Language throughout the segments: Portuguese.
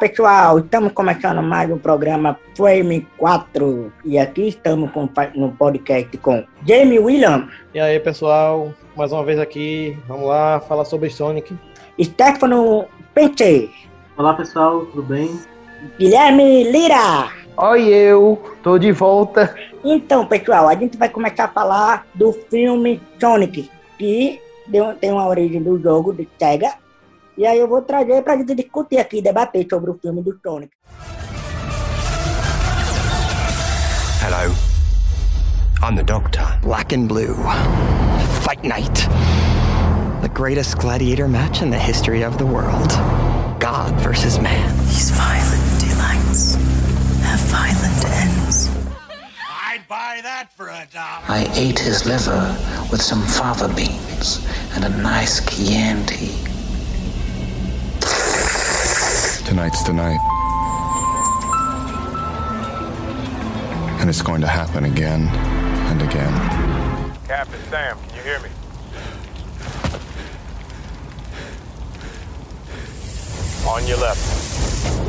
Olá pessoal, estamos começando mais um programa Frame 4 e aqui estamos com, no podcast com Jamie William. E aí pessoal, mais uma vez aqui, vamos lá falar sobre Sonic. Stefano Pente. Olá pessoal, tudo bem? Guilherme Lira. Oi eu, tô de volta. Então pessoal, a gente vai começar a falar do filme Sonic, que tem uma origem do jogo de Sega e aí eu vou trazer pra gente discutir aqui, debater sobre o filme do Sonic. Hello. I'm the Doctor. Black and Blue. Fight Night. The greatest gladiator match in the history of the world. God versus man. These violent delights have violent ends. I'd buy that for a dollar. I ate his liver with some fava beans and a nice Chianti. Tonight's the night. And it's going to happen again and again. Captain Sam, can you hear me? On your left.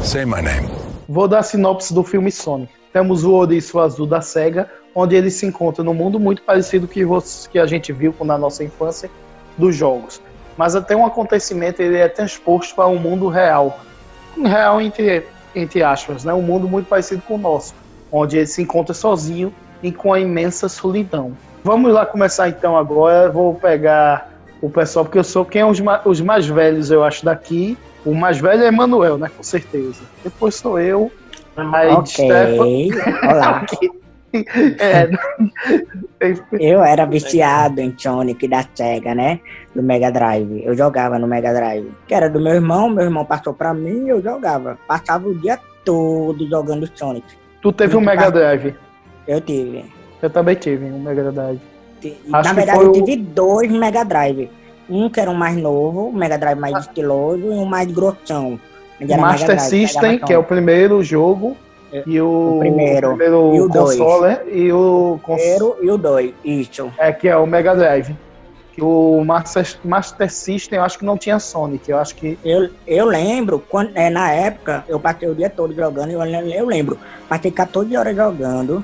Say my name. Vou dar a sinopse do filme Sonic. Temos o ouriço azul da SEGA, onde ele se encontra num mundo muito parecido que, que a gente viu na nossa infância dos jogos. Mas até um acontecimento ele é transposto para um mundo real, real entre, entre aspas, né? um mundo muito parecido com o nosso, onde ele se encontra sozinho e com a imensa solidão. Vamos lá começar então agora, vou pegar o pessoal, porque eu sou quem é os, os mais velhos, eu acho, daqui. O mais velho é Manuel, né? Com certeza. Depois sou eu. Aí, ok. Olá. É. Eu era viciado em Sonic da Sega, né? Do Mega Drive. Eu jogava no Mega Drive. Que era do meu irmão, meu irmão passou pra mim e eu jogava. Passava o dia todo jogando Sonic. Tu teve um Mega Drive? Eu tive. Eu também tive um Mega Drive. Acho Na verdade, eu tive dois Mega Um que era um mais novo, um Mega Drive mais ah. estiloso, e um mais grossão. Master System, que é o primeiro jogo, é, e o, o primeiro, o primeiro e o console dois. e o primeiro e o 2, isso. É que é o Mega Drive. Que o Master, Master System eu acho que não tinha Sonic, eu acho que eu, eu lembro quando é, na época eu passei o dia todo jogando, eu, eu lembro, passei 14 horas jogando.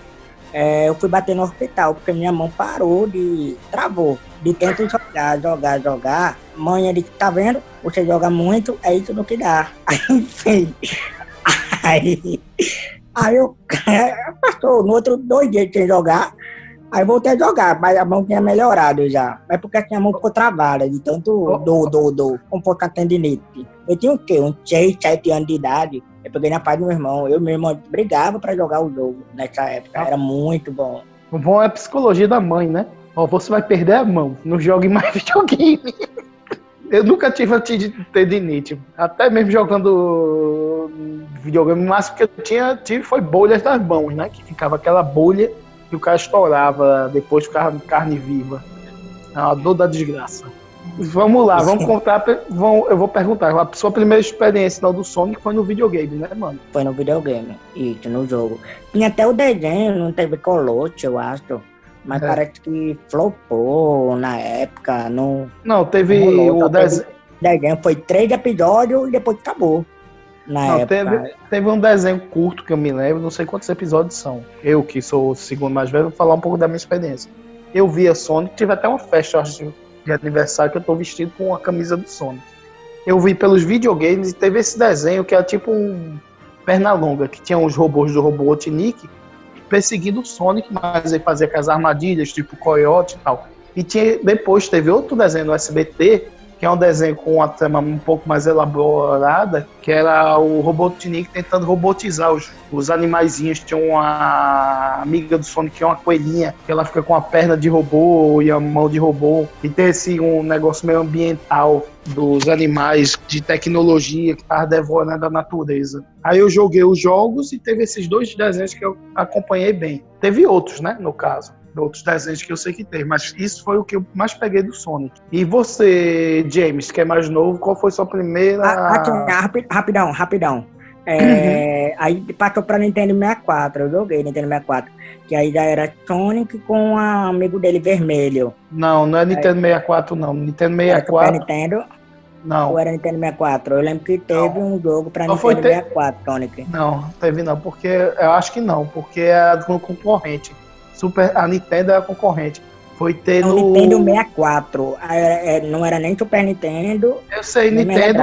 É, eu fui bater no hospital porque minha mão parou de travou de tanto jogar, jogar, jogar. Mãe disse, tá vendo? Você joga muito, é isso no que dá. Aí, enfim. Aí, Aí eu, passou no outro dois dias sem jogar, aí voltei a jogar, mas a mão tinha melhorado já. Mas porque a mão ficou travada de tanto do, do, do, como fosse a tendinite. Eu tinha o quê? Uns 6, 7 anos de idade. Eu peguei na paz do meu irmão. Eu e meu irmão brigava pra jogar o jogo nessa época. Era muito bom. O bom é a psicologia da mãe, né? Ó, você vai perder a mão, não jogue mais videogame. Eu nunca tive tendinite. Até mesmo jogando videogame, o máximo que eu tinha, tive foi bolhas das mãos, né? Que ficava aquela bolha e o cara estourava, depois ficava carne viva. É uma dor da desgraça. Vamos lá, vamos contar. Vamos, eu vou perguntar. A sua primeira experiência não, do Sonic foi no videogame, né, mano? Foi no videogame, isso, no jogo. Tinha até o desenho, não teve colote, eu acho. Mas é. parece que flopou na época. Não, não teve não o desenho. desenho. Foi três episódios e depois acabou. Na não, época. Teve, teve um desenho curto que eu me lembro, não sei quantos episódios são. Eu, que sou o segundo mais velho, vou falar um pouco da minha experiência. Eu vi a Sonic, tive até uma festa acho, de aniversário que eu tô vestido com a camisa do Sonic. Eu vi pelos videogames e teve esse desenho que era tipo um perna longa, que tinha os robôs do Robotnik perseguindo o Sonic, mas ele fazia com as armadilhas, tipo Coyote e tal. E tinha, depois teve outro desenho no SBT, que é um desenho com uma trama um pouco mais elaborada, que era o Robotnik tentando robotizar os, os animaizinhos. Tinha uma amiga do Sonic, que é uma coelhinha, que ela fica com a perna de robô e a mão de robô. E tem esse um negócio meio ambiental dos animais, de tecnologia que estava devorando a natureza. Aí eu joguei os jogos e teve esses dois desenhos que eu acompanhei bem. Teve outros, né, no caso outros desenhos que eu sei que tem, mas isso foi o que eu mais peguei do Sonic. E você, James, que é mais novo, qual foi sua primeira. Ah, rapidão, rapidão. É, uhum. Aí passou pra Nintendo 64, eu joguei Nintendo 64. Que aí já era Sonic com um amigo dele vermelho. Não, não é Nintendo aí, 64, não. Nintendo 64. Nintendo. Não. Ou era Nintendo 64? Eu lembro que teve um jogo pra Só Nintendo ter- 64, Sonic. Não, teve não, porque eu acho que não, porque é do concorrente. Super, a Nintendo é a concorrente. Foi ter No. Nintendo 64. Ah, é- é, não era nem Super Nintendo, Eu sei, Nintendo.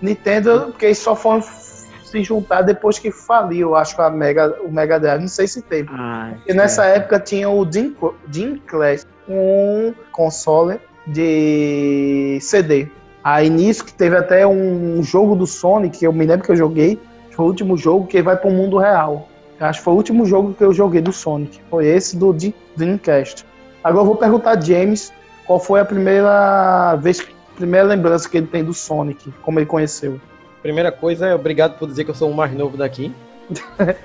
Nintendo, porque eles só foram se juntar depois que faliu, acho que a Mega, o Mega Drive, não sei se teve. Ah, E nessa época tinha o Dream, Dream Class, um console de CD. Aí nisso que teve até um jogo do Sonic, que eu me lembro que eu joguei, foi o último jogo que vai pro mundo real. Acho que foi o último jogo que eu joguei do Sonic. Foi esse do Dream- Dreamcast. Agora eu vou perguntar a James qual foi a primeira vez, primeira lembrança que ele tem do Sonic, como ele conheceu. Primeira coisa é obrigado por dizer que eu sou o mais novo daqui.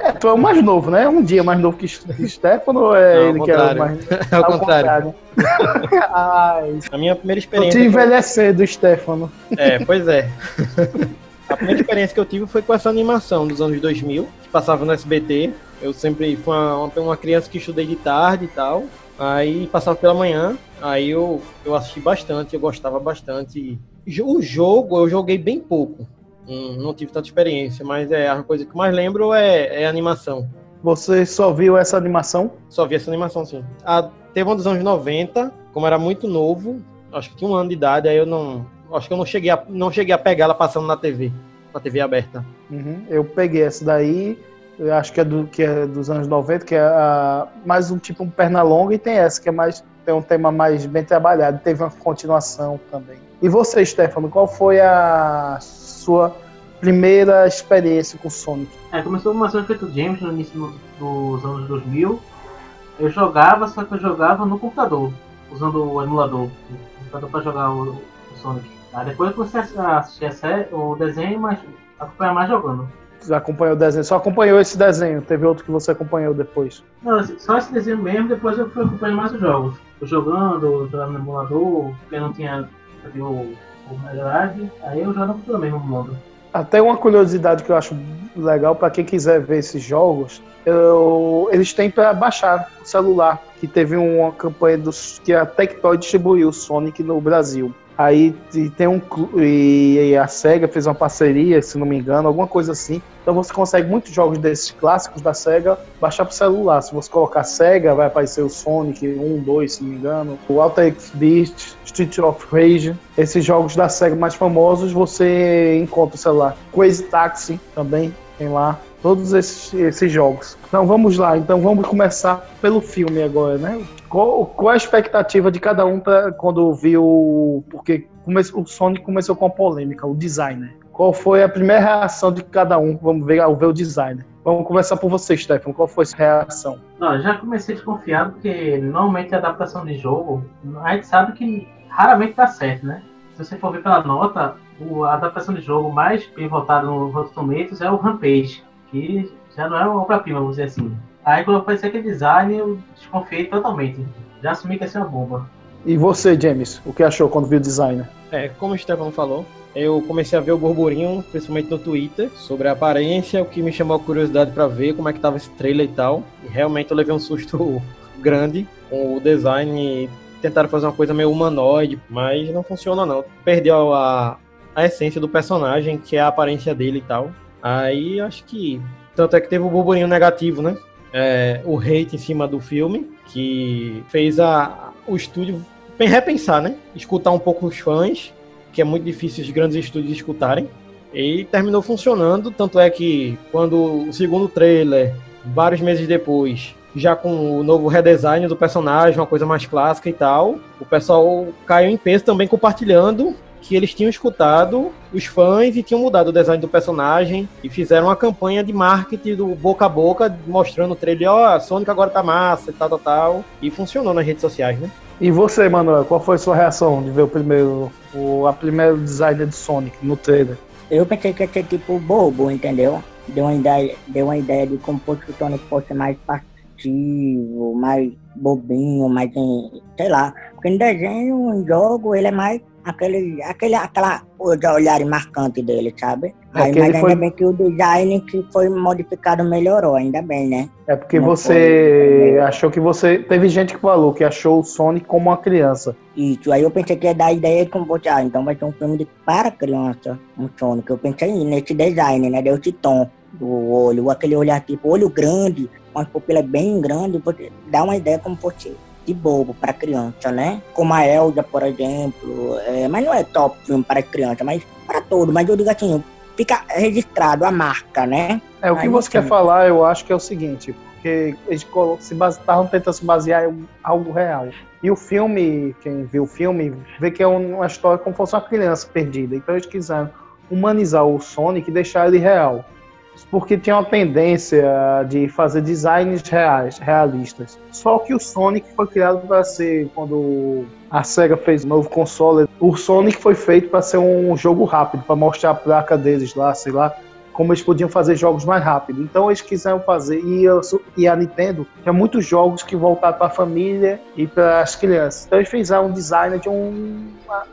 É, tu é o mais novo, né? Um dia mais novo que Stefano ou é Não, ele que é o contrário. mais Ao contrário. Ai, A minha primeira experiência. te envelhecendo, Stefano. É, pois é. A primeira experiência que eu tive foi com essa animação dos anos 2000, que passava no SBT. Eu sempre fui uma, uma criança que estudei de tarde e tal. Aí passava pela manhã, aí eu, eu assisti bastante, eu gostava bastante. O jogo eu joguei bem pouco, Hum, não tive tanta experiência, mas é a coisa que eu mais lembro é, é a animação. Você só viu essa animação? Só vi essa animação, sim. A, teve uma dos anos 90, como era muito novo, acho que tinha um ano de idade, aí eu não. Acho que eu não cheguei a, não cheguei a pegar ela passando na TV, na TV aberta. Uhum. Eu peguei essa daí, eu acho que é, do, que é dos anos 90, que é a, mais um tipo um perna longa, e tem essa, que é mais tem um tema mais bem trabalhado, teve uma continuação também. E você, Stefano, qual foi a sua primeira experiência com Sonic? É, começou uma ação feito James no início do- dos anos 2000. Eu jogava, só que eu jogava no computador, usando o emulador, o computador para jogar o, o Sonic. Aí depois a assistir a série, o desenho, mas acompanhar mais jogando. Você acompanhou o desenho? Só acompanhou esse desenho? Teve outro que você acompanhou depois? Não, só esse desenho mesmo, depois eu fui acompanhando mais os jogos. Fui jogando, jogando no emulador, porque não tinha o, o Drive, aí eu jogo no computador mesmo no mundo. Até uma curiosidade que eu acho legal para quem quiser ver esses jogos, eu- eles têm para baixar o celular, que teve uma campanha dos que a Tectoy distribuiu o Sonic no Brasil. Aí tem um e a Sega fez uma parceria, se não me engano, alguma coisa assim. Então você consegue muitos jogos desses clássicos da Sega baixar pro celular. Se você colocar Sega, vai aparecer o Sonic 1, 2, se não me engano, o Alter X Beast, Street of Rage. Esses jogos da Sega mais famosos você encontra no celular. Crazy Taxi também tem lá. Todos esses, esses jogos. Então vamos lá. Então vamos começar pelo filme agora, né? Qual, qual a expectativa de cada um pra, quando viu. Porque o Sonic começou com a polêmica, o designer. Qual foi a primeira reação de cada um? Vamos ver, ver o designer. Vamos começar por você, Stefano. Qual foi a sua reação? Não, já comecei desconfiado porque normalmente a adaptação de jogo, a gente sabe que raramente dá certo, né? Se você for ver pela nota, a adaptação de jogo mais bem votado no Rotten é o Rampage, que já não é uma obra-prima, vamos dizer assim. Aí quando apareceu aquele design, eu desconfiei totalmente. Já assumi que ia ser uma bomba. E você, James? O que achou quando viu o designer? É, como o Stefano falou, eu comecei a ver o burburinho, principalmente no Twitter, sobre a aparência, o que me chamou a curiosidade pra ver como é que tava esse trailer e tal. E realmente eu levei um susto grande com o design e tentaram fazer uma coisa meio humanoide, mas não funciona não. Perdeu a, a essência do personagem, que é a aparência dele e tal. Aí acho que. Tanto é que teve o burburinho negativo, né? É, o hate em cima do filme, que fez a, o estúdio repensar, né? Escutar um pouco os fãs, que é muito difícil os grandes estúdios escutarem. E terminou funcionando, tanto é que quando o segundo trailer, vários meses depois, já com o novo redesign do personagem, uma coisa mais clássica e tal, o pessoal caiu em peso também compartilhando que eles tinham escutado os fãs e tinham mudado o design do personagem e fizeram uma campanha de marketing do boca a boca, mostrando o trailer, ó, a Sonic agora tá massa e tal, tal, tal. E funcionou nas redes sociais, né? E você, Manuel, qual foi a sua reação de ver o primeiro, o a primeiro designer do Sonic no trailer? Eu pensei que ia ser tipo bobo, entendeu? Deu uma ideia, deu uma ideia de como fosse o Sonic fosse mais, par- infantil, mais bobinho, mais, em- sei lá. Porque no desenho, em jogo, ele é mais aquele, aquele, aquela olhar marcante dele, sabe? É Aí, mas ainda foi- bem que o design que foi modificado melhorou, ainda bem, né? É porque Não você foi- achou que você. Teve gente que falou que achou o Sonic como uma criança. Isso, aí eu pensei que ia dar ideia de como você, ah, então vai ser um filme de, para criança, um Sonic. Eu pensei nesse design, né? Deu esse tom do olho, aquele olhar tipo, olho grande, com as pupilas bem grandes, você dá uma ideia como fosse de bobo para criança, né? Como a Elda, por exemplo. é, mas não é top filme para criança, mas para todo. Mas eu digo assim, fica registrado a marca, né? É, o que Aí você sim. quer falar, eu acho que é o seguinte, porque eles se estavam tentando se basear em algo real. E o filme, quem viu o filme, vê que é um- uma história como se fosse uma criança perdida. Então eles quiseram humanizar o Sonic e deixar ele real. Porque tinha uma tendência de fazer designs reais, realistas. Só que o Sonic foi criado para ser, quando a SEGA fez o novo console, o Sonic foi feito para ser um jogo rápido, para mostrar a placa deles lá, sei lá, como eles podiam fazer jogos mais rápido. Então eles quiseram fazer, e, eu e a Nintendo tinha muitos jogos que voltaram para a família e para as crianças. Então eles fizeram um design de um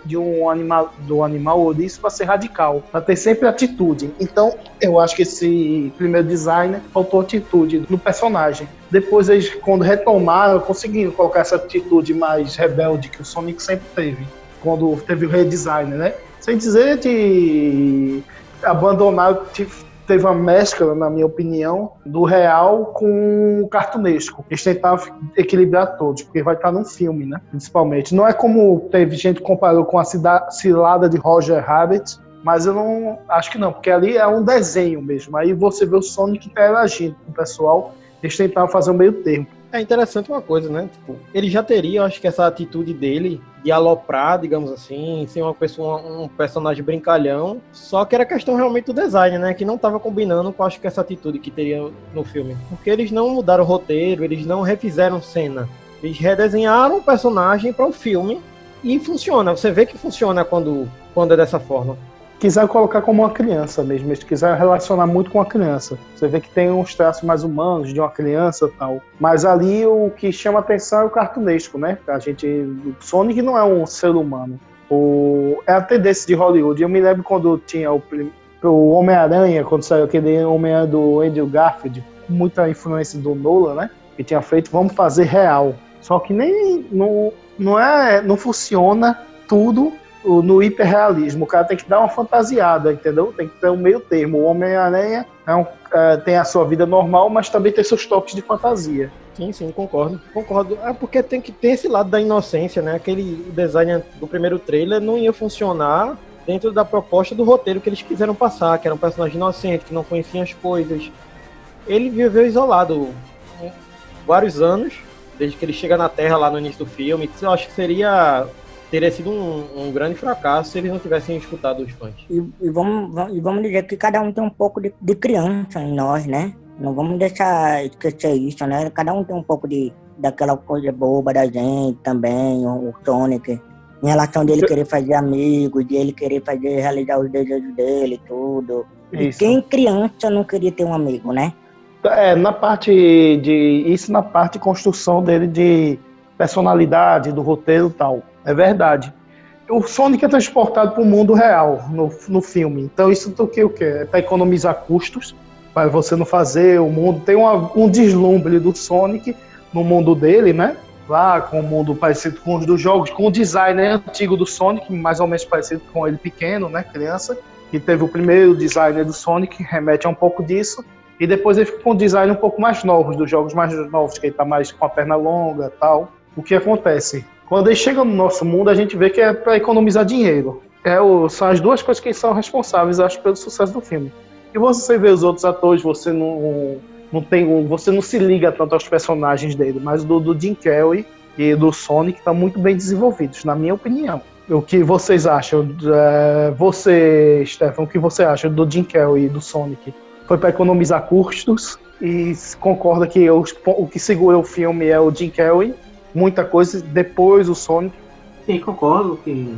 de um animal do animal ouriço para ser radical, para ter sempre atitude. Então eu acho que esse primeiro design faltou atitude no personagem. Depois eles quando retomaram, conseguiram colocar essa atitude mais rebelde que o Sonic sempre teve quando teve o redesign, né? Sem dizer de abandonar, te- teve uma mescla, na minha opinião, do real com o cartunesco. Eles tentavam equilibrar todos, porque vai estar num filme, né? Principalmente. Não é como teve gente que comparou com a cilada de Roger Rabbit, mas eu não acho que não, porque ali é um desenho mesmo. Aí você vê o Sonic interagindo com o pessoal. Eles tentavam fazer um meio termo. É interessante uma coisa, né? Tipo, ele já teria, acho que essa atitude dele de aloprar, digamos assim, ser uma pessoa, um personagem brincalhão. Só que era questão realmente do design, né? Que não tava combinando com acho que essa atitude que teria no filme. Porque eles não mudaram o roteiro, eles não refizeram cena. Eles redesenharam o personagem para o filme e funciona. Você vê que funciona quando, quando é dessa forma. Quiseram colocar como uma criança mesmo, eles quiseram relacionar muito com a criança. Você vê que tem uns traços mais humanos de uma criança tal. Mas ali o que chama atenção é o cartunesco, né? A gente. O Sonic não é um ser humano. O, é a tendência de Hollywood. Eu me lembro quando tinha o, o Homem-Aranha, quando saiu aquele Homem-Aranha do Andrew Garfield, muita influência do Nolan, né? Que tinha feito, vamos fazer real. Só que nem. Não, não, é, não funciona tudo no hiperrealismo. O cara tem que dar uma fantasiada, entendeu? Tem que ter um meio termo. O Homem-Aranha é um- é, tem a sua vida normal, mas também tem seus toques de fantasia. Sim, sim, concordo. Concordo. É porque tem que ter esse lado da inocência, né? Aquele design do primeiro trailer não ia funcionar dentro da proposta do roteiro que eles quiseram passar, que era um personagem inocente, que não conhecia as coisas. Ele viveu isolado vários anos, desde que ele chega na Terra lá no início do filme. Eu acho que seria teria sido um, um grande fracasso se eles não tivessem escutado os fãs. E, e vamos, va- e vamos dizer que cada um tem um pouco de, de criança em nós, né? Não vamos deixar esquecer isso, né? Cada um tem um pouco de daquela coisa boba da gente também, o, o Sonic. Em relação dele querer fazer amigos, de ele querer fazer, realizar os desejos dele, tudo. E Isso. quem criança não queria ter um amigo, né? É, na parte de. Isso na parte de construção dele de personalidade, do roteiro e tal. É verdade. O Sonic é transportado para o mundo real no, no filme. Então isso do que o quê? É para economizar custos, para você não fazer o mundo. Tem uma- um deslumbre do Sonic no mundo dele, né? Lá com o mundo parecido com os dos jogos, com o design antigo do Sonic, mais ou menos parecido com ele pequeno, né? Criança. Que teve o primeiro design do Sonic, remete a um pouco disso. E depois ele fica com um design um pouco mais novos, dos jogos mais novos, que ele tá mais com a perna longa tal. O que acontece? Quando ele chega no nosso mundo, a gente vê que é para economizar dinheiro. É o, são as duas coisas que são responsáveis, acho, pelo sucesso do filme. E você vê os outros atores, você não, não tem, você não se liga tanto aos personagens dele, mas do, do Jim Carrey e do Sonic estão muito bem desenvolvidos, na minha opinião. O que vocês acham? É, você, Stefan, o que você acha do Jim Carrey e do Sonic? Foi para economizar custos e concorda que os o que segura o filme é o Jim Carrey, muita coisa, depois o Sonic. Sim, concordo que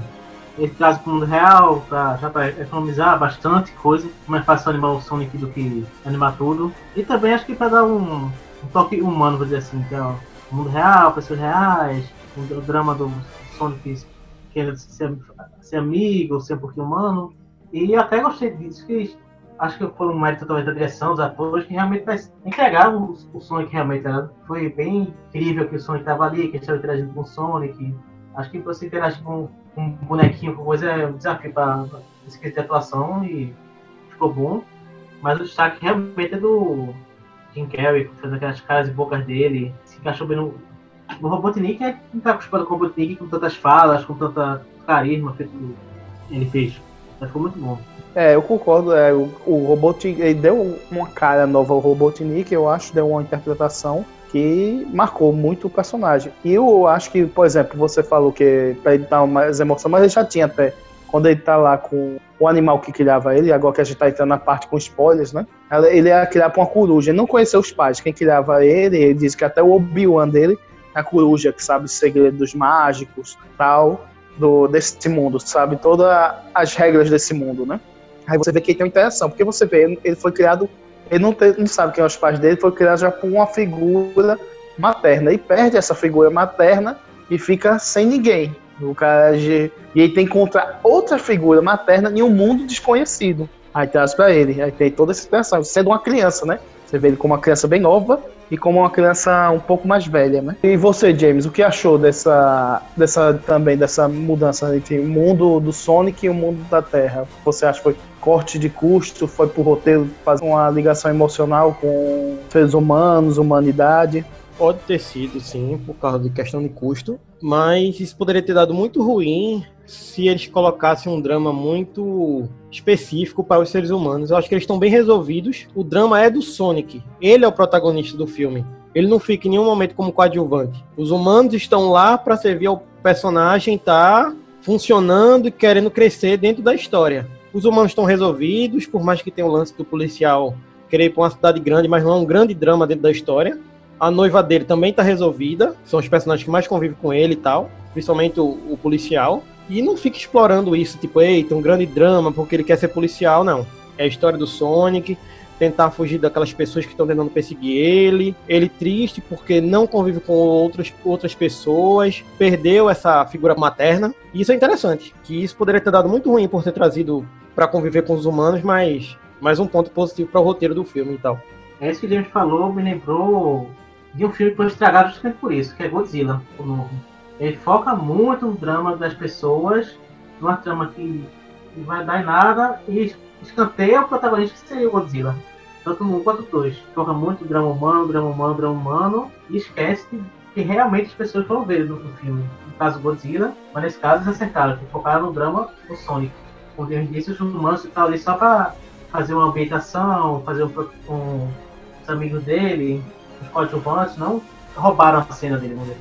ele traz para o mundo real, pra, já para economizar bastante coisa. Mais fácil animar o Sonic do que animar tudo. E também acho que para dar um, um toque humano, vou dizer assim, que é o mundo real, pessoas reais, o, o drama do Sonic querendo ser, ser amigo, ser um pouquinho humano. E até gostei disso, que acho que foi um mérito talvez da direção, dos atores, que realmente entregaram o, o Sonic realmente. Foi bem incrível que o Sonic estava ali, que eles estavam interagindo com o Sonic. Acho que você interagir com, um bonequinho, com coisa, é um desafio para esse de atuação e ficou bom. Mas o destaque realmente é do Jim Carrey, fazendo aquelas caras e bocas dele, se encaixou bem no. O Robotnik é não tá acostumado com o Robotnik com tantas falas, com tanta carisma feito ele fez. Mas ficou muito bom. É, eu concordo. É, o, o Robotnik ele deu uma cara nova ao Robotnik, eu acho, deu uma interpretação que marcou muito o personagem. E eu acho que, por exemplo, você falou que pra ele dar mais emoção, mas ele já tinha até. Quando ele tá lá com o animal que criava ele, agora que a gente tá entrando na parte com spoilers, né? Ele ia criar pra uma coruja. Ele não conheceu os pais. Quem criava ele, ele disse que até o Obi-Wan dele a coruja, que sabe os segredos mágicos tal, do, desse mundo, sabe todas as regras desse mundo, né? Aí você vê que ele tem uma interação, porque você vê, ele foi criado, ele não, tem, não sabe quem são os pais dele, foi criado já por uma figura materna, e perde essa figura materna e fica sem ninguém. O cara, e ele tem que encontrar outra figura materna em um mundo desconhecido. Aí traz para ele, aí tem toda essa situação, sendo uma criança, né? Você vê ele como uma criança bem nova e como uma criança um pouco mais velha, né? E você, James, o que achou dessa, dessa também dessa mudança entre o mundo do Sonic e o mundo da Terra? Você acha que foi corte de custo, foi pro roteiro fazer uma ligação emocional com seres humanos, humanidade? Pode ter sido, sim, por causa de questão de custo, mas isso poderia ter dado muito ruim se eles colocassem um drama muito específico para os seres humanos. Eu acho que eles estão bem resolvidos. O drama é do Sonic. Ele é o protagonista do filme. Ele não fica em nenhum momento como coadjuvante. Os humanos estão lá para servir ao personagem estar tá funcionando e querendo crescer dentro da história. Os humanos estão resolvidos, por mais que tenha o lance do policial querer ir para uma cidade grande, mas não é um grande drama dentro da história. A noiva dele também tá resolvida. São os personagens que mais convivem com ele e tal. Principalmente o, o policial. E não fica explorando isso, tipo, eita, um grande drama porque ele quer ser policial, não. É a história do Sonic, tentar fugir daquelas pessoas que estão tentando perseguir ele. Ele triste porque não convive com outras, outras pessoas, perdeu essa figura materna. E isso é interessante, que isso poderia ter dado muito ruim por ter trazido para conviver com os humanos, mas mais um ponto positivo para o roteiro do filme e tal. É isso que a gente falou, me lembrou de um filme que foi estragado justamente por isso, que é Godzilla, o novo. Ele foca muito no drama das pessoas, numa trama que não vai dar em nada, e escanteia o protagonista que seria o Godzilla. Tanto um quanto dois. Foca muito drama humano, drama humano, drama humano, e esquece que realmente as pessoas vão ver no, no filme. No caso Godzilla, mas nesse caso eles acertaram, que focaram no drama do Sonic. Disse, os humanos estão ali só para fazer uma ambientação, fazer um, um, os amigos dele, os coadjuvantes, não roubaram a cena dele, vamos.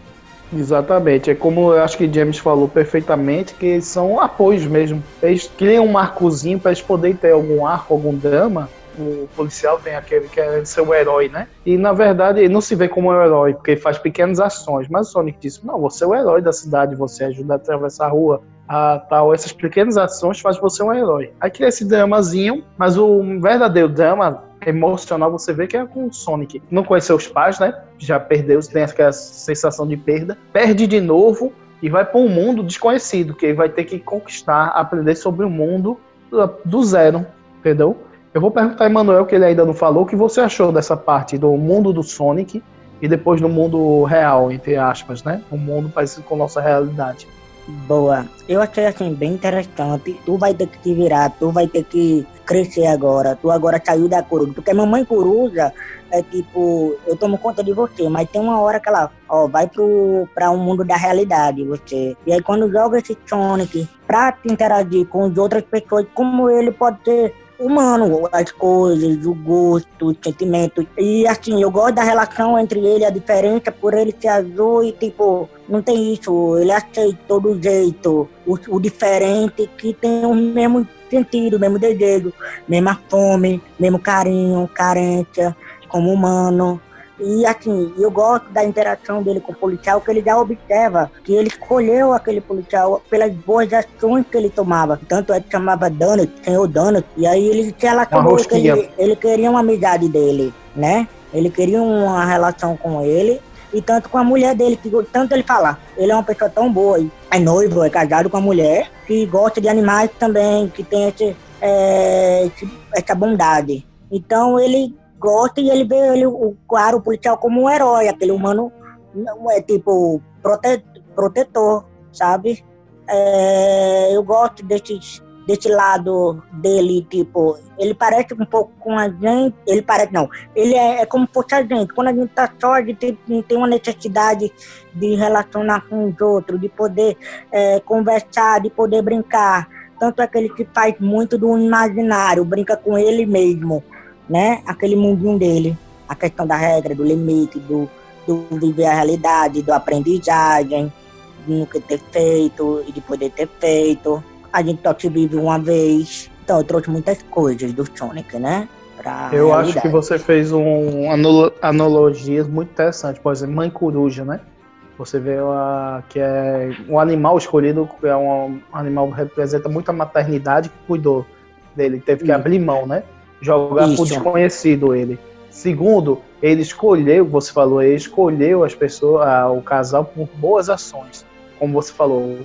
Exatamente, é como eu acho que James falou perfeitamente, que são apoios mesmo. Eles criam um marcozinho para eles poderem ter algum arco, algum drama. O policial tem aquele que é ser o herói, né? E na verdade ele não se vê como um herói, porque ele faz pequenas ações. Mas o Sonic disse: Não, você é o herói da cidade, você ajuda a atravessar a rua, a tal. Essas pequenas ações fazem você um herói. Aí cria esse dramazinho, mas o verdadeiro drama emocional você vê que é com o Sonic. Não conheceu os pais, né? Já perdeu, tem aquela sensação de perda. Perde de novo e vai para um mundo desconhecido, que ele vai ter que conquistar, aprender sobre o mundo do zero, entendeu? Eu vou perguntar a Emanuel, que ele ainda não falou, o que você achou dessa parte do mundo do Sonic e depois do mundo real, entre aspas, né? Um mundo parecido com a nossa realidade. Boa. Eu achei assim bem interessante. Tu vai ter que te virar, tu vai ter que crescer agora. Tu agora saiu da coruja. Porque mamãe coruja é tipo, eu tomo conta de você, mas tem uma hora que ela, ó, vai pro, pra um mundo da realidade, você. E aí quando joga esse Sonic pra te interagir com as outras pessoas, como ele pode ser humano, as coisas, o gosto, os sentimentos. E assim, eu gosto da relação entre ele, a diferença por ele ser azul e tipo, não tem isso, ele aceita todo jeito, o, o diferente que tem o mesmo sentido, o mesmo desejo, mesma fome, mesmo carinho, carência, como humano. E assim, eu gosto da interação dele com o policial, que ele já observa que ele escolheu aquele policial pelas boas ações que ele tomava. Tanto é que chamava Donut, senhor Donut, e aí ele se relacionou que ele, ele queria uma amizade dele, né? Ele queria uma relação com ele e tanto com a mulher dele, que tanto ele fala, ele é uma pessoa tão boa, é noivo, é casado com a mulher, que gosta de animais também, que tem esse, é, esse, essa bondade. Então ele gosta e ele vê ele, o, claro, policial como um herói, aquele humano é tipo prote, protetor, sabe? É, eu gosto desses desse lado dele, tipo, ele parece um pouco com a gente, ele parece, não, ele é, é como fosse a gente, quando a gente tá só, a gente tem, tem uma necessidade de relacionar com os outros, de poder é, conversar, de poder brincar, tanto é que ele que faz muito do imaginário, brinca com ele mesmo, né, aquele mundinho dele, a questão da regra, do limite, do, do viver a realidade, do aprendizagem, de nunca ter feito e de poder ter feito, a gente só te vive uma vez. Então eu trouxe muitas coisas do Sonic, né? Pra eu realidade. acho que você fez um analogias muito interessante. Por exemplo, Mãe Coruja, né? Você vê a, que é um animal escolhido, é um animal que representa muito a maternidade que cuidou dele. Teve que Isso. abrir mão, né? Jogar Isso. por desconhecido ele. Segundo, ele escolheu, você falou, ele escolheu as pessoas, o casal por boas ações. Como você falou,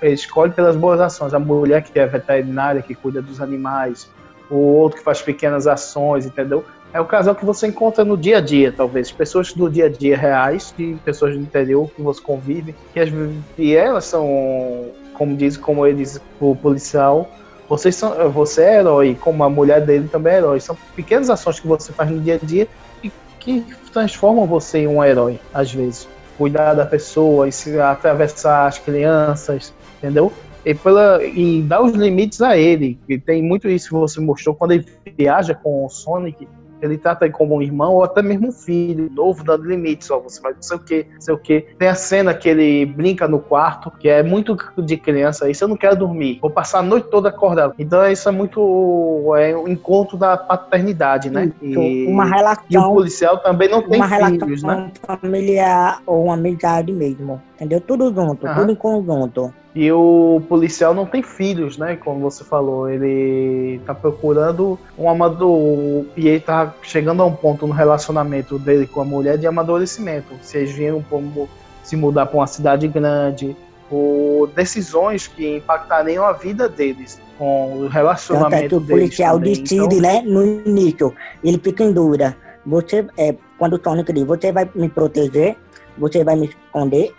ele escolhe pelas boas ações. A mulher que é veterinária, que cuida dos animais, o outro que faz pequenas ações, entendeu? É o casal que você encontra no dia a dia, talvez. Pessoas do dia a dia reais, de pessoas do interior que você convive, que as, e elas são, como diz, como ele diz o policial, vocês são, você é herói, como a mulher dele também é herói. São pequenas ações que você faz no dia a dia e que transformam você em um herói, às vezes. Cuidar da pessoa, atravessar as crianças, entendeu? E, pela, e dar os limites a ele. E tem muito isso que você mostrou quando ele viaja com o Sonic. Ele trata ele como um irmão ou até mesmo um filho novo, dando limites. Ó, você vai não sei o que, não sei o que. Tem a cena que ele brinca no quarto, que é muito de criança. Isso eu não quero dormir. Vou passar a noite toda acordado. Então isso é muito é um encontro da paternidade, né? E, uma relação, e o policial também não tem filhos, né? familiar ou uma amizade mesmo. Entendeu? Tudo junto, Aham. tudo em conjunto. E o policial não tem filhos, né? Como você falou, ele tá procurando um amador. E ele tá chegando a um ponto no relacionamento dele com a mulher de amadurecimento. Se eles vieram como se mudar para uma cidade grande, ou decisões que impactariam a vida deles, com o Tanto é que relacionamento o policial também. decide, Então, né, no início, ele fica em dúvida. Você, é, quando o Sonic diz, você vai me proteger, você vai me esconder,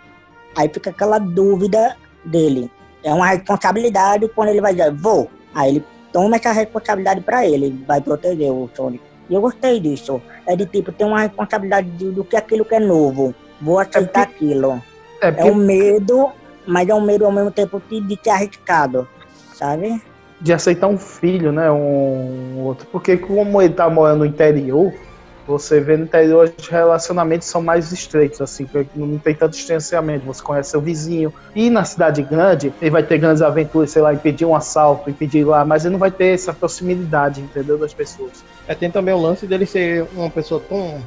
aí fica aquela dúvida dele. É uma responsabilidade quando ele vai dizer, vou. Aí ele toma essa responsabilidade pra ele, ele vai proteger o Sonic. E eu gostei disso. É de tipo, tem uma responsabilidade de- do que aquilo que é novo. Vou aceitar aquilo. É É porque- um medo, mas é um medo ao mesmo tempo de, de ser arriscado, sabe? de aceitar um filho, né? Um outro. Porque como ele tá morando no interior, você vê no interior os relacionamentos são mais estreitos, assim, não tem tanto distanciamento. Você conhece seu vizinho. E na cidade grande, ele vai ter grandes aventuras, sei lá, impedir um assalto, impedir lá, mas ele não vai ter essa proximidade, entendeu? Das pessoas. É, tem também o lance dele ser uma pessoa tão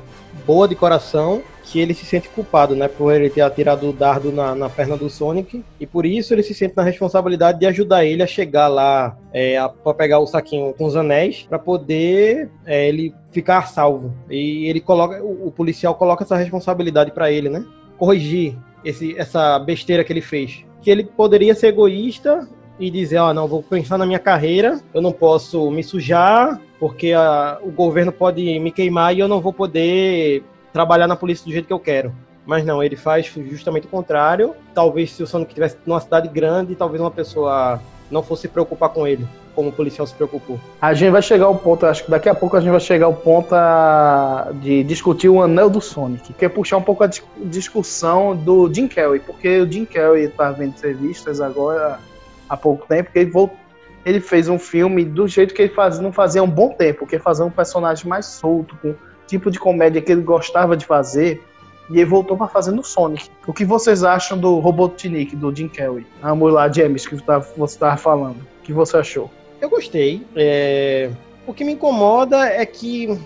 boa de coração que ele se sente culpado, né? Por ele ter atirado o dardo na, na perna do Sonic. E por isso ele se sente na responsabilidade de ajudar ele a chegar lá é, a- pra pegar o saquinho com os anéis pra poder é, ele ficar salvo. E ele coloca. O, o policial coloca essa responsabilidade pra ele, né? Corrigir esse, essa besteira que ele fez. Que ele poderia ser egoísta e dizer, ó, não, vou pensar na minha carreira, eu não posso me sujar, porque a- o governo pode me queimar e eu não vou poder trabalhar na polícia do jeito que eu quero. Mas não, ele faz justamente o contrário. Talvez se o Sonic estivesse numa cidade grande, talvez uma pessoa não fosse se preocupar com ele, como o policial se preocupou. A gente vai chegar ao ponto, acho que daqui a pouco a gente vai chegar ao ponto de discutir o anel do Sonic, que é puxar um pouco a dis- discussão do Jim Carrey, porque o Jim Carrey tá vendo entrevistas agora há pouco tempo, que ele voltou. Ele fez um filme do jeito que ele faz, não fazia há um bom tempo, que é fazer um personagem mais solto, com tipo de comédia que ele gostava de fazer, e ele voltou para fazer no Sonic. O que vocês acham do Robotnik, do Jim Carrey? Vamos lá, James, que tá- você estava falando. O que você achou? Eu gostei. É, O que me incomoda é que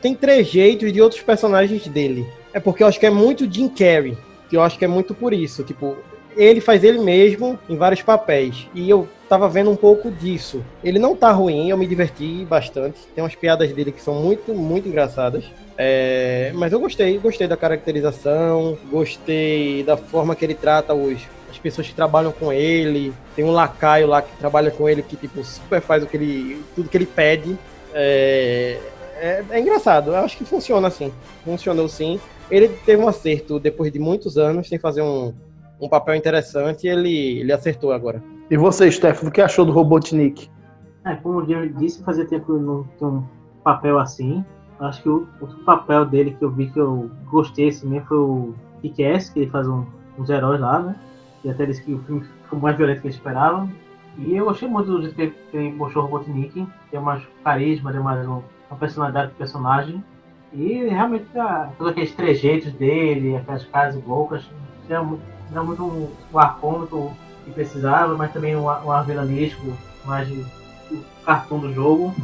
tem trejeitos de outros personagens dele. É porque eu acho que é muito Jim Carrey. Que eu acho que é muito por isso. Tipo, ele faz ele mesmo em vários papéis. E eu tava vendo um pouco disso. Ele não tá ruim, eu me diverti bastante. Tem umas piadas dele que são muito, muito engraçadas. É, mas eu gostei, gostei da caracterização, gostei da forma que ele trata os, as pessoas que trabalham com ele. Tem um lacaio lá que trabalha com ele que tipo super faz o que ele, tudo que ele pede. É, é, é engraçado, eu acho que funciona assim. Funcionou sim. Ele teve um acerto depois de muitos anos sem fazer um, um papel interessante e ele, ele acertou agora. E você, Stefano, o que achou do Robotnik? É, como eu disse, fazia tempo que eu não tinha um papel assim. Acho que o outro papel dele que eu vi que eu gostei assim mesmo foi o Kick-Ass, que ele faz um, uns heróis lá, né? E até disse que o filme ficou mais violento do que eles esperavam. E eu gostei muito do jeito que ele mostrou o Robotnik. Tem mais carisma, tem mais um, uma personalidade do personagem. E realmente tá, todos aqueles trejeitos dele, aquelas caras loucas, era muito, era muito um, um ar cômico que precisava, mas também um, ar- um vilanesco, mais de, o cartão do jogo.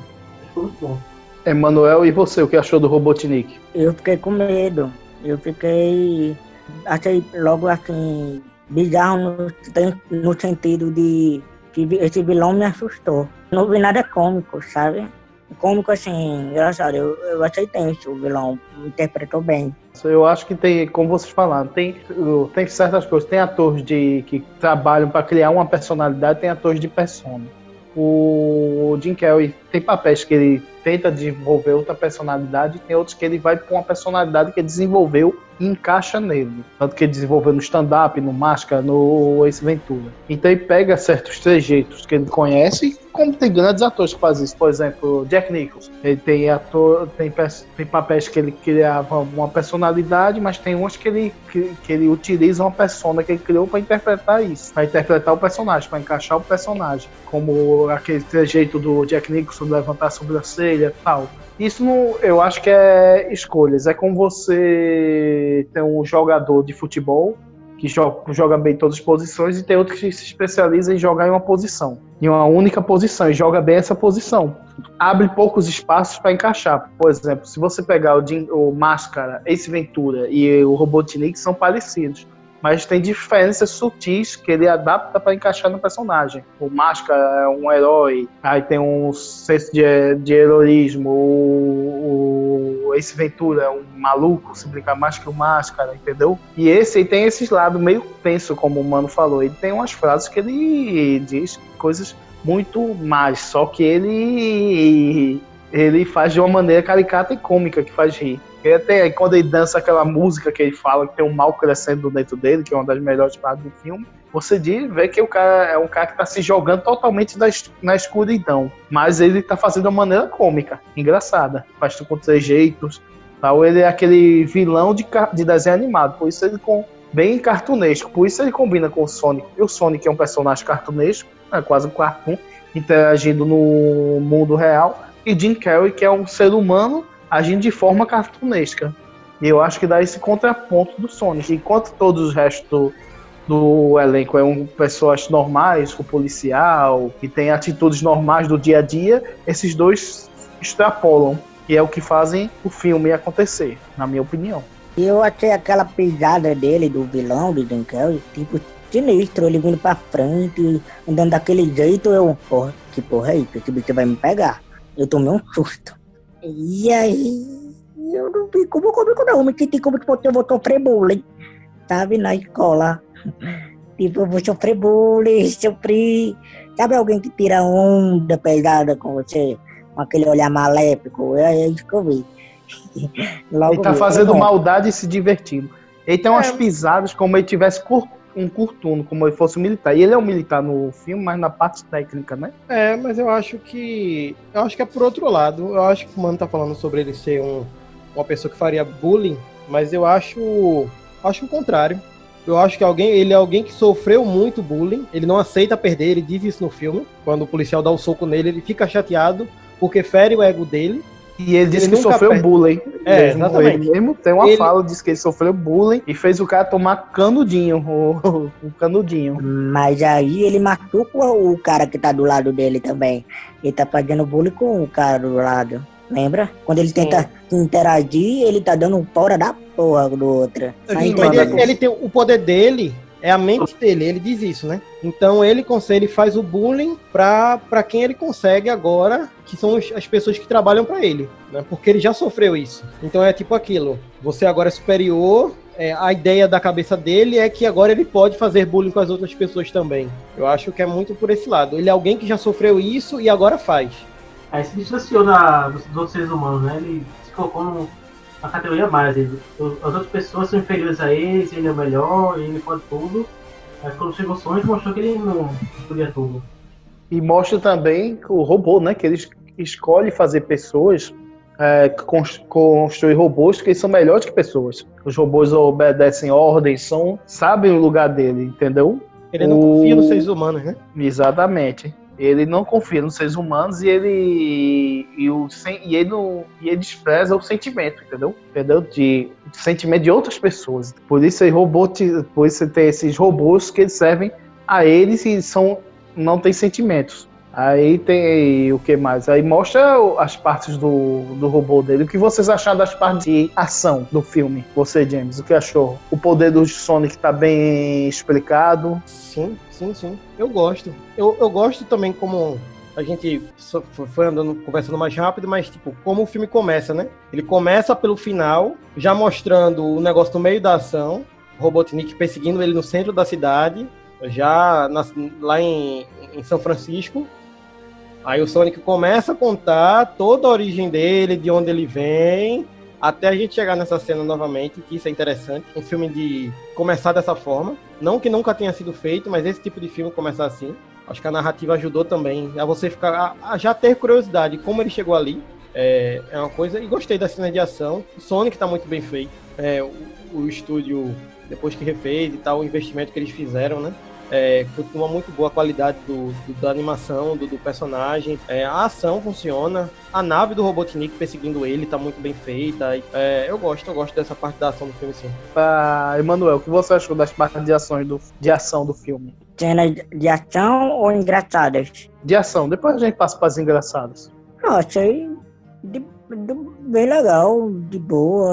Ficou muito bom. Emanuel, e você, o que achou do Robotnik? Eu fiquei com medo. Eu fiquei. Achei logo assim. bizarro no, no sentido de que esse vilão me assustou. Não vi nada cômico, sabe? Cômico assim, engraçado. Eu, eu achei tenso o vilão. Interpretou bem. Eu acho que tem, como vocês falaram, tem, tem certas coisas. Tem atores de, que trabalham para criar uma personalidade, tem atores de persona. O Jim Carrey tem papéis que ele tenta desenvolver outra personalidade, tem outros que ele vai com uma personalidade que ele desenvolveu e encaixa nele. Tanto que ele desenvolveu no stand-up, no Máscara, no Ace Ventura. Então ele pega certos trejeitos que ele conhece, como tem grandes atores que fazem isso. Por exemplo, Jack Nicholson. Ele tem, ator, tem, tem papéis que ele criava uma personalidade, mas tem uns que ele, que, que ele utiliza uma persona que ele criou para interpretar isso. Para interpretar o personagem, para encaixar o personagem. Como aquele trejeito do Jack Nicholson levantar a sobrancelha tal. Isso não, eu acho que é escolhas. É como você tem um jogador de futebol que joga, joga bem em todas as posições e tem outro que se especializa em jogar em uma posição, em uma única posição e joga bem essa posição. Abre poucos espaços para encaixar. Por exemplo, se você pegar o, Jim- o Máscara, Ace Ventura e o Robotnik são parecidos, mas tem diferenças sutis que ele adapta para encaixar no personagem. O Máscara é um herói, aí tem um senso de, de heroísmo. O, o Ace Ventura é um maluco, se brincar mais que o Máscara, entendeu? E esse aí tem esses lados meio tenso, como o Mano falou. Ele tem umas frases que ele diz coisas muito mais, só que ele ele faz de uma maneira caricata e cômica que faz rir. E até aí, quando ele dança aquela música que ele fala que tem um mal crescendo dentro dele, que é uma das melhores partes do filme, você vê que o cara é um cara que tá se jogando totalmente na, es- na escuridão. Mas ele tá fazendo de uma maneira cômica, engraçada. Faz com trejeitos. Tal. Ele é aquele vilão de, de desenho animado. Por isso ele com bem cartunesco. Por isso ele combina com o Sonic. E o Sonic é um personagem cartunesco, é quase um cartoon, interagindo no mundo real. E Jim Carrey, que é um ser humano agindo de forma cartunesca. E eu acho que dá esse contraponto do Sonic. Enquanto todos os restos do, do elenco é um pessoas normais, o policial, que tem atitudes normais do dia a dia, esses dois extrapolam. E é o que fazem o filme acontecer, na minha opinião. Eu achei aquela pisada dele, do vilão, do Jim Carrey, tipo, sinistro, ele vindo pra frente, andando daquele jeito, eu, porra, que porra é isso? Esse bicho vai me pegar. Eu tomei um susto. E aí, eu não vi como comigo não, me senti como se eu vou sofrer bullying, sabe, na escola. Tipo, eu vou sofrer bullying, sofri... Sabe alguém que tira onda pesada com você? Com aquele olhar maléfico? É isso que eu vi. Logo Ele tá fazendo é. maldade e se divertindo. Ele tem umas pisadas como ele tivesse cur- um curtuno, como ele fosse um militar. E ele é um militar no filme, mas na parte técnica, né? É, mas eu acho que. Eu acho que é por outro lado. Eu acho que o Mano tá falando sobre ele ser um, uma pessoa que faria bullying, mas eu acho. Acho o contrário. Eu acho que alguém, ele é alguém que sofreu muito bullying, ele não aceita perder, ele diz isso no filme. Quando o policial dá o soco nele, ele fica chateado porque fere o ego dele. E ele disse que sofreu perde. bullying. É, mesmo. exatamente. Ele mesmo tem uma Ele- fala, diz que ele sofreu bullying e fez o cara tomar canudinho. O, o canudinho. Mas aí ele machuca o cara que tá do lado dele também. Ele tá fazendo bullying com o cara do lado. Lembra? Quando ele tenta interagir, ele tá dando um fora da porra do outro. Tá Mas ele, ele tem o poder dele É a mente dele, ele diz isso, né? Então ele consegue, ele faz o bullying pra, pra quem ele consegue agora, que são as pessoas que trabalham pra ele, né? Porque ele já sofreu isso. Então é tipo aquilo, você agora é superior, é, a ideia da cabeça dele é que agora ele pode fazer bullying com as outras pessoas também. Eu acho que é muito por esse lado. Ele é alguém que já sofreu isso e agora faz. Aí se distanciou dos, outros seres humanos, né? Ele se colocou numa categoria a mais. Ele, as outras pessoas são inferiores a eles, ele é o melhor, ele pode tudo. Mas quando chegou o Sonic, mostrou que ele não podia tudo. E mostra também que o robô, né? Que ele es- escolhe fazer pessoas, é, cons- construir robôs que são melhores que pessoas. Os robôs obedecem ordens, são, sabem o lugar dele, entendeu? Ele não O- confia nos seres humanos, né? Exatamente. Ele não confia nos seres humanos e ele e, o, e ele não, e ele despreza o sentimento, entendeu? Entendeu? De sentimento de outras pessoas. Por isso ele robô, por isso tem esses robôs que eles servem a eles e são não tem sentimentos. Aí tem o que mais? Aí mostra as partes do, do robô dele. O que vocês acharam das partes de ação do filme? Você, James, o que achou? O poder do Sonic tá bem explicado. Sim, sim, sim. Eu gosto. Eu, eu gosto também como a gente foi- andando, conversando mais rápido, mas tipo, como o filme começa, né? Ele começa pelo final, já mostrando o negócio no meio da ação, o Robotnik perseguindo ele no centro da cidade, já nas- lá em, em São Francisco. Aí o Sonic começa a contar toda a origem dele, de onde ele vem, até a gente chegar nessa cena novamente, que isso é interessante. Um filme de começar dessa forma. Não que nunca tenha sido feito, mas esse tipo de filme começar assim. Acho que a narrativa ajudou também a você ficar. a, a já ter curiosidade como ele chegou ali. É, é uma coisa. E gostei das cenas de ação. O Sonic tá muito bem feito. É, o, o estúdio, depois que refez e tal, o investimento que eles fizeram, né? É, continua muito boa a qualidade do, do- da animação, do, do personagem. É, a ação funciona. A nave do Robotnik perseguindo ele tá muito bem feita. É, eu gosto, eu gosto dessa parte da ação do filme, sim. Ah, Emanuel, o que você achou das partes de, ações do, de ação do filme? Cenas de ação ou engraçadas? De ação, depois a gente passa para as engraçadas. Não, achei de- de- bem legal, de boa.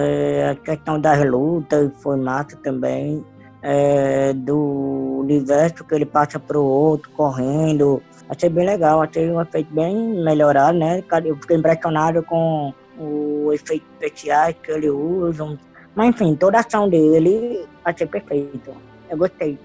é, a questão das lutas foi massa também. É, do universo que ele passa pro outro, correndo. Achei bem legal, achei um efeito bem melhorado, né? Eu fiquei impressionado com o efeito especiais que ele usa. Mas enfim, toda a ação dele achei perfeito. Eu gostei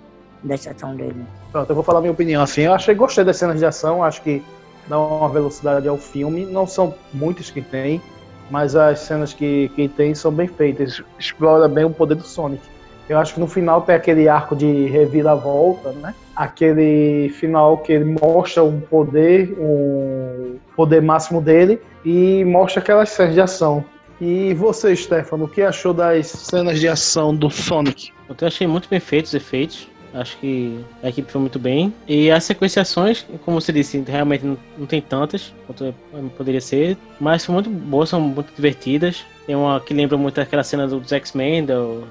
dessa ação dele. Pronto, eu vou falar minha opinião assim. Eu achei, gostei das cenas de ação, acho que dá uma velocidade ao filme. Não são muitas que tem, mas as cenas que, que tem são bem feitas. Explora bem o poder do Sonic. Eu acho que no final tem aquele arco de reviravolta, né? Aquele final que ele mostra um poder, um poder máximo dele e mostra aquelas cenas de ação. E você, Stefano, o que achou das cenas de ação do Sonic? Eu achei muito bem feitos os efeitos. Acho que a equipe foi muito bem. E as sequenciações, como você disse, realmente não, não tem tantas quanto poderia ser. Mas são muito boas, são muito divertidas. Tem uma que lembra muito aquela cena dos X-Men, do,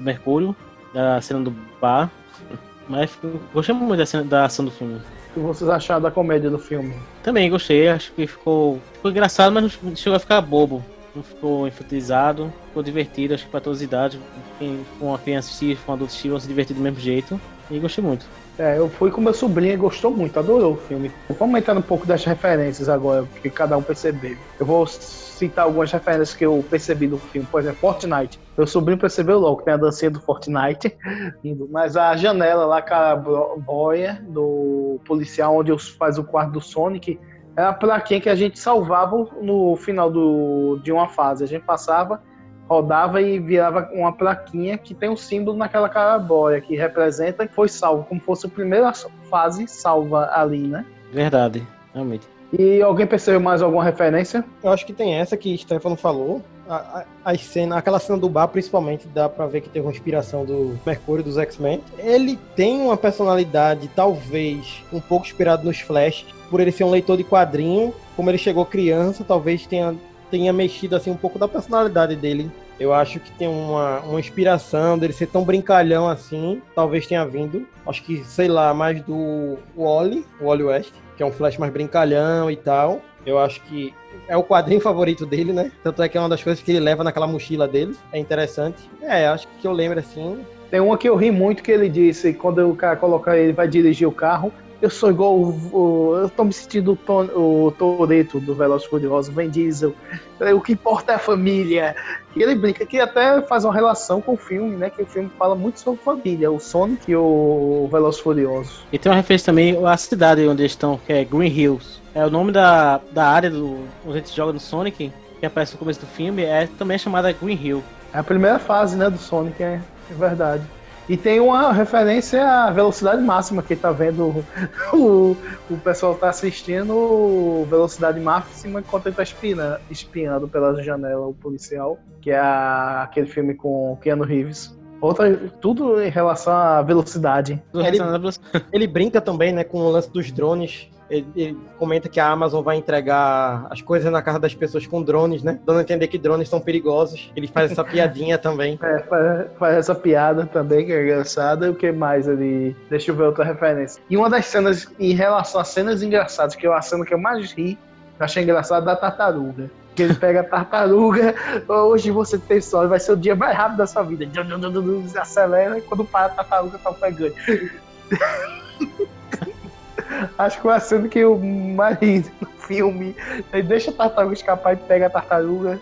do Mercúrio, da cena do bar. Mas gostei muito da, cena, da ação do filme. O que vocês acharam da comédia do filme? Também gostei, acho que ficou, ficou engraçado, mas não chegou a ficar bobo. Não ficou infantilizado, ficou divertido, acho que para todas as idades. Quem uma criança assistir, um adulto assistir, vão se divertir do mesmo jeito. E gostei muito. É, eu fui com meu sobrinho e gostou muito, adorou o filme. Vamos entrar um pouco das referências agora, que cada um percebeu. Eu vou citar algumas referências que eu percebi do filme. Por exemplo, Fortnite. Meu sobrinho percebeu logo, tem a dancinha do Fortnite. Mas a janela lá com a boia do policial, onde faz o quarto do Sonic, era a plaquinha que a gente salvava no final do, de uma fase. A gente passava, rodava e virava uma plaquinha que tem um símbolo naquela carabóia que representa que foi salvo, como fosse a primeira fase salva ali, né? Verdade, realmente. E alguém percebeu mais alguma referência? Eu acho que tem essa que Stefano falou. A, a, a cena, aquela cena do bar, principalmente, dá pra ver que teve uma inspiração do Mercúrio dos X-Men. Ele tem uma personalidade, talvez, um pouco inspirado nos Flash, por ele ser um leitor de quadrinho. Como ele chegou criança, talvez tenha, tenha mexido assim um pouco da personalidade dele. Eu acho que tem uma, uma inspiração dele ser tão brincalhão assim, talvez tenha vindo. Acho que, sei lá, mais do Wally, Wally West, que é um Flash mais brincalhão e tal. Eu acho que é o quadrinho favorito dele, né? Tanto é que é uma das coisas que ele leva naquela mochila dele. É interessante. É, acho que eu lembro assim. Tem uma que eu ri muito que ele disse, quando o cara coloca ele vai dirigir o carro, eu sou igual o, o- eu tô me sentindo o, Ton- o Toreto do Veloz Furioso, Vin Diesel. O que importa é a família. E ele brinca que até faz uma relação com o filme, né? Que o filme fala muito sobre família, o Sonic e o Veloz Furioso. E tem uma referência também à cidade onde eles estão, que é Green Hills. É o nome da, da área do, onde a gente joga no Sonic, que aparece no começo do filme, é também chamada Green Hill. É a primeira fase, né, do Sonic, é, é verdade. E tem uma referência à velocidade máxima que tá vendo o, o pessoal tá assistindo velocidade máxima enquanto ele tá espiando, espiando pela janela o policial, que é aquele filme com Keanu Reeves. Outra, tudo em relação à velocidade. Ele, ele brinca também, né, com o lance dos drones. Ele, ele comenta que a Amazon vai entregar as coisas na casa das pessoas com drones, né? Dando a entender que drones são perigosos. Ele faz essa piadinha também. É, faz, faz essa piada também, que é engraçada. O que mais ali? Deixa eu ver outra referência. E uma das cenas, em relação a cenas engraçadas, que é a cena que eu mais ri, eu achei engraçado, da tartaruga. Que ele pega a tartaruga, hoje você tem sorte, vai ser o dia mais rápido da sua vida. Acelera e quando para a tartaruga tá pegando. Acho que foi a cena que mais ri no filme. Ele deixa a tartaruga escapar e pega a tartaruga.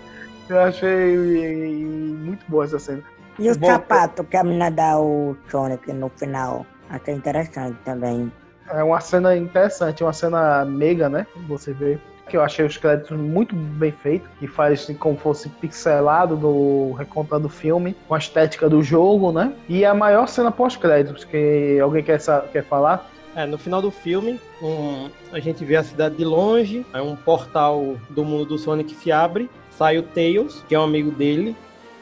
Eu achei muito boa essa cena. E o Bom, sapato que a menina dá ao Sonic no final? Achei interessante também. É uma cena interessante, uma cena mega, né? Você vê. Que eu achei os créditos muito bem feitos, que faz como fosse pixelado do recontando o filme, com a estética do jogo, né? E a maior cena pós-créditos, que alguém quer, quer falar? É, no final do filme, um- a gente vê a cidade de longe, aí um portal do mundo do Sonic se abre, sai o Tails, que é um amigo dele.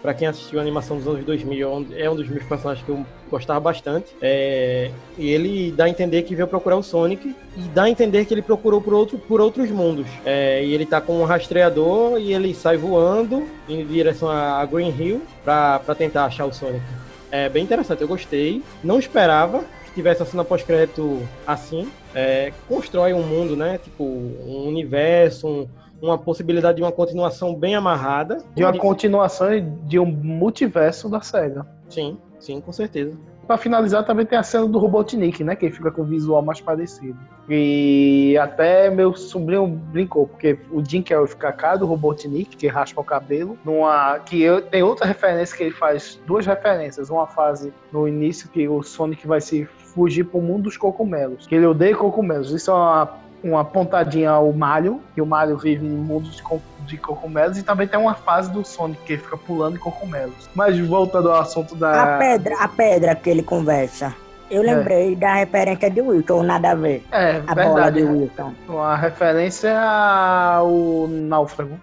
Pra quem assistiu a animação dos anos 2000, é um- é um dos meus personagens que eu gostava bastante. É, e ele dá a entender que veio procurar o Sonic e dá a entender que ele procurou por, outro, por outros mundos. É, e ele tá com um rastreador e ele sai voando em direção a Green Hill pra tentar achar o Sonic. É bem interessante, eu gostei. Não esperava que tivesse a cena pós-crédito assim. É, constrói um mundo, né? Tipo, um universo, um- uma possibilidade de uma continuação bem amarrada. De uma continuação de um multiverso da SEGA. Sim, sim, com certeza. Pra finalizar, também tem a cena do Robotnik, né? Que fica com o visual mais parecido. E até meu sobrinho brincou, porque o Jim Carrey fica a cara do Robotnik, que raspa o cabelo. Numa, que eu, tem outra referência que ele faz, duas referências. Uma fase no início que o Sonic vai se fugir pro mundo dos cogumelos. Que ele odeia cogumelos. Isso é uma, uma pontadinha ao Mario, que o Mario vive em mundos de, co- de cogumelos. E também tem uma fase do Sonic que ele fica pulando em cogumelos. Mas voltando ao assunto da... A pedra, a pedra que ele conversa. Eu lembrei da referência de Wilson, nada a ver. É, a bola verdade. de Wilson. Uma referência ao náufrago.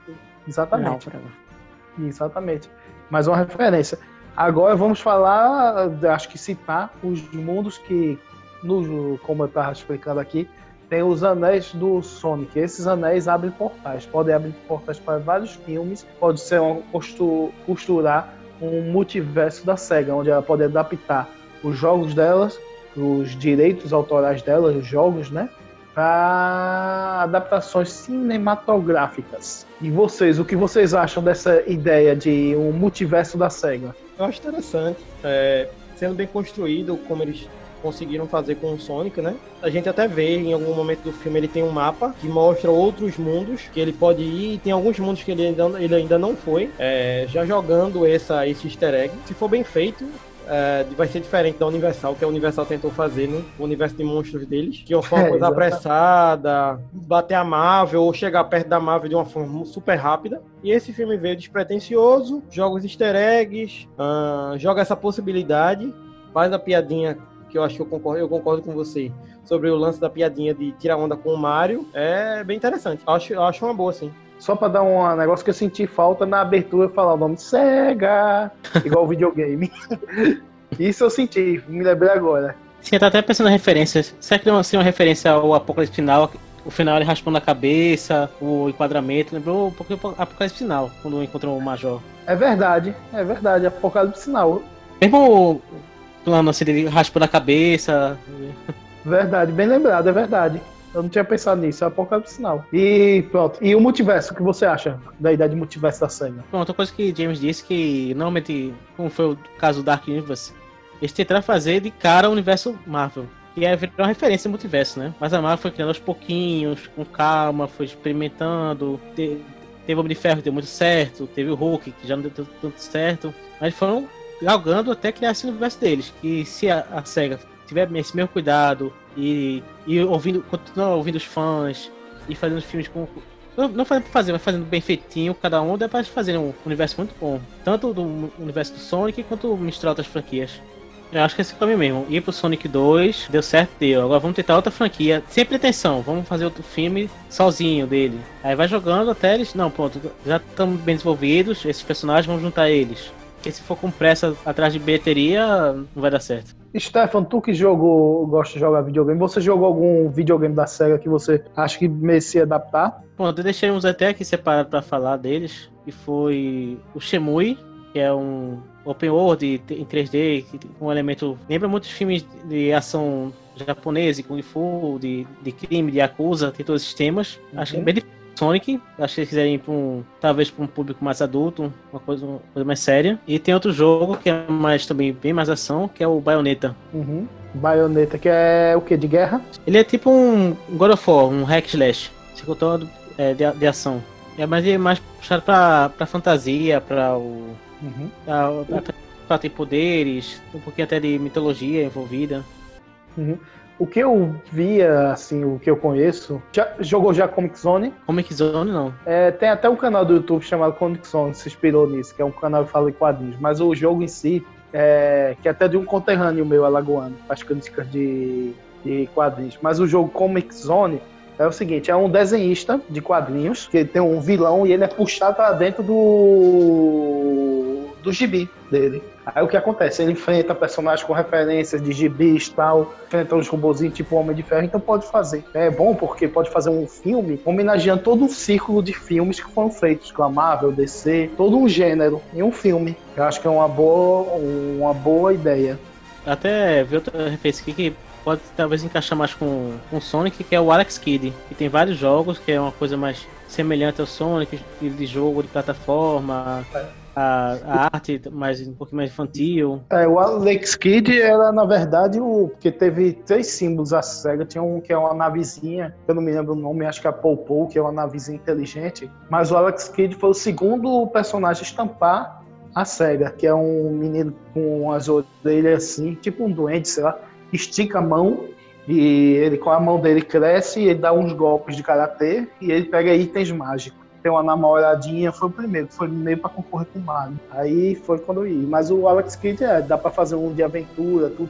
Exatamente. Náufrago. Exatamente. Mais uma referência. Agora vamos falar, acho que citar os mundos que, no, como eu estava explicando aqui, tem os anéis do Sonic. Esses anéis abrem portais, podem abrir portais para vários filmes, pode ser costu- costurar um multiverso da SEGA, onde ela pode adaptar os jogos delas, os direitos autorais delas, os jogos, né? Para adaptações cinematográficas. E vocês, o que vocês acham dessa ideia de um multiverso da SEGA? Eu acho interessante. É, sendo bem construído, como eles conseguiram fazer com o Sonic, né? A gente até vê em algum momento do filme ele tem um mapa que mostra outros mundos que ele pode ir e tem alguns mundos que ele ainda, ele ainda não foi. É, já jogando essa, esse easter egg. Se for bem feito, é, vai ser diferente da Universal, que a Universal tentou fazer no universo de monstros deles, que uma forma É, coisa exatamente. apressada, bater a Marvel ou chegar perto da Marvel de uma forma super rápida. E esse filme veio despretensioso, joga os easter eggs, ah, joga essa possibilidade, faz a piadinha que eu acho que eu concordo, eu concordo com você sobre o lance da piadinha de tirar onda com o Mario. É bem interessante. Acho, eu acho uma boa, sim. Só pra dar um negócio que eu senti falta na abertura falar o nome SEGA, igual o videogame. Isso eu senti, me lembrei agora. Sim, eu tava até pensando em referências. Será que não assim, uma referência ao Apocalipse Final? O final ele raspando a cabeça, o enquadramento, lembrou um pouco do Apocalipse Final, quando encontrou o Major. É verdade, é verdade, Apocalipse Sinal. Mesmo o plano assim, dele raspando a cabeça. Verdade, bem lembrado, é verdade. Eu não tinha pensado nisso, é Apocalipse Sinal. E pronto. E o multiverso, o que você acha da ideia de multiverso da SEGA? Bom, outra coisa que James disse que normalmente, como foi o caso do Dark Universe, eles tentaram fazer de cara o universo Marvel. Que é uma referência ao multiverso, né? Mas a Marvel foi criando aos pouquinhos, com calma, foi experimentando. Te, teve o Homem de Ferro que deu muito certo, teve o Hulk que já não deu tanto certo. Mas foram galgando até criar esse universo deles. Que se a, a SEGA tiver esse mesmo cuidado e, e ouvindo, continuar ouvindo os fãs e fazendo filmes com. Não, fazendo por fazer, mas fazendo bem feitinho, cada um dá pra fazer um universo muito bom. Tanto do universo do Sonic quanto misturar outras franquias. Eu acho que esse o caminho mesmo. Ir pro Sonic 2, deu certo, deu. Agora vamos tentar outra franquia. Sem pretensão, vamos fazer outro filme sozinho dele. Aí vai jogando até eles. Não, pronto, já estão bem desenvolvidos. Esses personagens vão juntar eles. Porque se for com pressa atrás de bilheteria, não vai dar certo. Stefan, tu que jogou, gosta de jogar videogame, você jogou algum videogame da SEGA que você acha que merecia adaptar? Bom, eu deixei uns até aqui separados para falar deles, que foi o Shemui, que é um open world em 3D, um elemento lembra muitos filmes de ação japonês, Kung Fu, de, de crime, de Yakuza, tem todos esses temas. Uhum. Acho que bem Sonic, acho que eles quiserem ir para um, talvez para um público mais adulto, uma coisa, uma coisa mais séria. E tem outro jogo que é mais também bem mais ação, que é o Bayonetta. Uhum. Bayonetta, que é o que? De guerra? Ele é tipo um God of War, um hack slash. Todo é, de, de ação. É mais, é mais puxado pra, pra fantasia, pra o. Uhum. Pra, pra, pra, ter poderes, um pouquinho até de mitologia envolvida. Uhum. O que eu via, assim, o que eu conheço. Já, jogou já Comic Zone? Comic Zone não. É, tem até um canal do YouTube chamado Comic Zone, se inspirou nisso, que é um canal que fala em quadrinhos. Mas o jogo em si, é, que é até de um conterrâneo meu alagoano, faz críticas de, de quadrinhos. Mas o jogo Comic Zone é o seguinte, é um desenhista de quadrinhos, que tem um vilão e ele é puxado para dentro do do gibi dele. Aí o que acontece? Ele enfrenta personagens com referências de gibis e tal, enfrenta uns robozinhos tipo Homem de Ferro, então pode fazer. É bom porque pode fazer um filme homenageando todo um círculo de filmes que foram feitos com a Marvel, DC, todo um gênero em um filme. Eu acho que é uma boa, uma boa ideia. Até vi outra referência aqui que pode talvez encaixar mais com o Sonic, que é o Alex Kidd, que tem vários jogos, que é uma coisa mais semelhante ao Sonic, de jogo de plataforma. É a, a arte mais um pouquinho mais infantil. É, o Alex Kidd era na verdade o porque teve três símbolos da Sega, tinha um que é uma navezinha, eu não me lembro o nome, acho que é a Popo, que é uma navezinha inteligente, mas o Alex Kidd foi o segundo personagem a estampar a Sega, que é um menino com as orelhas assim, tipo um doente, sei lá, estica a mão e ele com a mão dele cresce, ele dá uns golpes de karatê e ele pega itens mágicos ter uma namoradinha, foi o primeiro, foi meio para concorrer com o Mario. Aí foi quando eu ia. Mas o Alex Kidd é, dá para fazer um de aventura, tudo.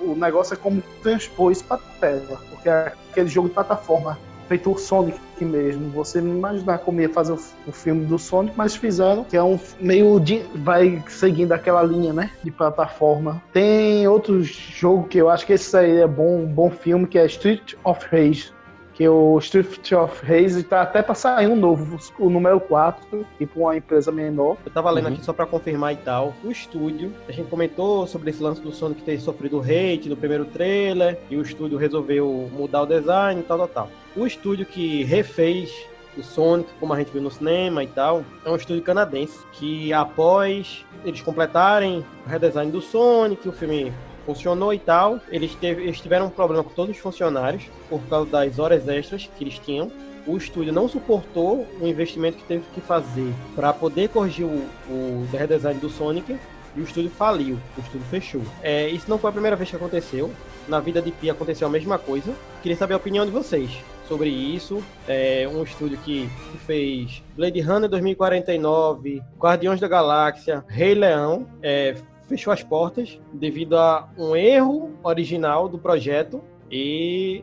O negócio é como transpor isso pra tela, porque é aquele jogo de plataforma feito o Sonic mesmo. Você não imaginar como ia fazer o, filme do Sonic, mas fizeram, que é um meio de. vai seguindo aquela linha, né? De plataforma. Tem outro jogo que eu acho que esse aí é bom, um bom filme, que é Street of Rage que o Street of Rage tá até para sair um novo, o número 4, e para uma empresa menor. Eu tava lendo uhum. aqui só para confirmar e tal. O estúdio, a gente comentou sobre esse lance do Sonic ter sofrido hate no primeiro trailer, e o estúdio resolveu mudar o design e tal, tal, tal. O estúdio que refez o Sonic, como a gente viu no cinema e tal, é um estúdio canadense que após eles completarem o redesign do Sonic, o filme funcionou e tal. Eles, teve, eles tiveram um problema com todos os funcionários por causa das horas extras que eles tinham. O estúdio não suportou o investimento que teve que fazer para poder corrigir o, o redesign do Sonic e o estúdio faliu, o estúdio fechou. É, isso não foi a primeira vez que aconteceu. Na vida de Pi aconteceu a mesma coisa. Queria saber a opinião de vocês sobre isso. É um estúdio que, fez Blade Runner 2049, Guardiões da Galáxia, Rei Leão. É, fechou as portas devido a um erro original do projeto e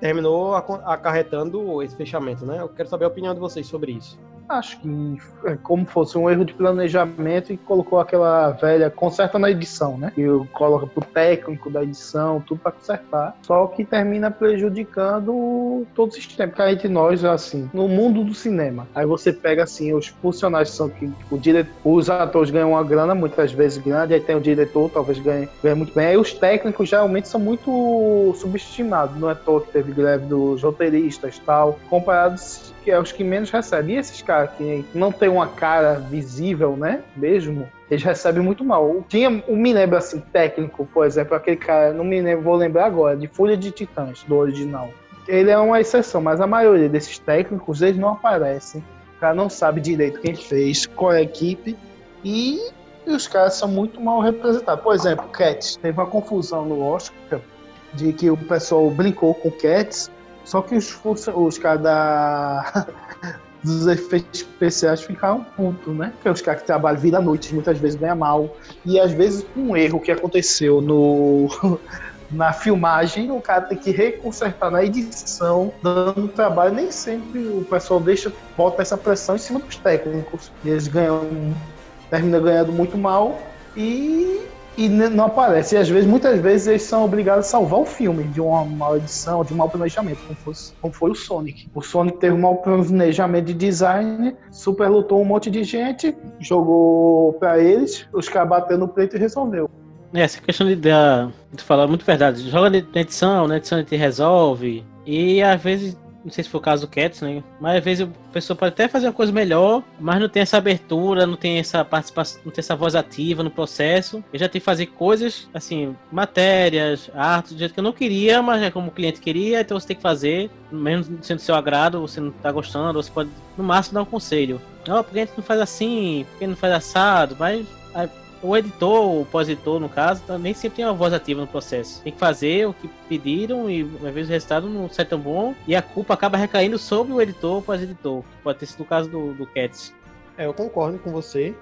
terminou acarretando esse fechamento, né? Eu quero saber a opinião de vocês sobre isso. Acho que é como fosse um erro de planejamento e colocou aquela velha conserta na edição, né? E coloca pro técnico da edição, tudo para consertar. Só que termina prejudicando todo o sistema. Porque a gente, nós, assim, no mundo do cinema, aí você pega assim, os funcionários são que o diretor, os atores ganham uma grana muitas vezes grande, aí tem o diretor, talvez ganhe, ganhe muito bem. Aí os técnicos geralmente são muito subestimados. Não é toa que teve greve dos roteiristas tal, comparados que é os que menos recebem. E esses caras que não tem uma cara visível, né? Mesmo, eles recebem muito mal. Tinha um me lembro assim, técnico, por exemplo, aquele cara, não me lembro, vou lembrar agora, de Folha de Titãs, do original. Ele é uma exceção, mas a maioria desses técnicos, eles não aparecem. O cara não sabe direito quem fez, qual é a equipe, e, e os caras são muito mal representados. Por exemplo, Cats, teve uma confusão no Oscar de que o pessoal brincou com Cats, só que os, os caras da dos efeitos especiais ficaram putos, né? Porque os caras que trabalham vida à noite muitas vezes ganham mal. E às vezes um erro que aconteceu no na filmagem, o cara tem que reconsertar na edição, dando trabalho. Nem sempre o pessoal deixa, bota essa pressão em cima dos técnicos. E eles ganham, terminam ganhando muito mal e e não aparece. E às vezes, muitas vezes, eles são obrigados a salvar o filme de uma mal edição, de um mau planejamento, como, fosse, como foi o Sonic. O Sonic teve um mau planejamento de design, super lutou um monte de gente, jogou para eles, os caras bateram no preto e resolveu. É, essa questão de, de, de falar muito verdade. Joga na edição, na edição a gente resolve. E às vezes não sei se foi o caso do Cats, né? Mas às vezes a pessoa pode até fazer uma coisa melhor, mas não tem essa abertura, não tem essa participação, não tem essa voz ativa no processo. Eu já tenho que fazer coisas, assim, matérias, artes, do jeito que eu não queria, mas é como o cliente queria, então você tem que fazer, mesmo sendo do seu agrado, você não tá gostando, você pode, no máximo, dar um conselho. Não, porque a gente não faz assim, porque não faz assado, mas o editor, o pós-editor, no caso, nem sempre tem uma voz ativa no processo. Tem que fazer o que pediram e às vezes o resultado não sai tão bom e a culpa acaba recaindo sobre o editor ou pós-editor. Pode ter sido o caso do, do Cats. É, eu concordo com você,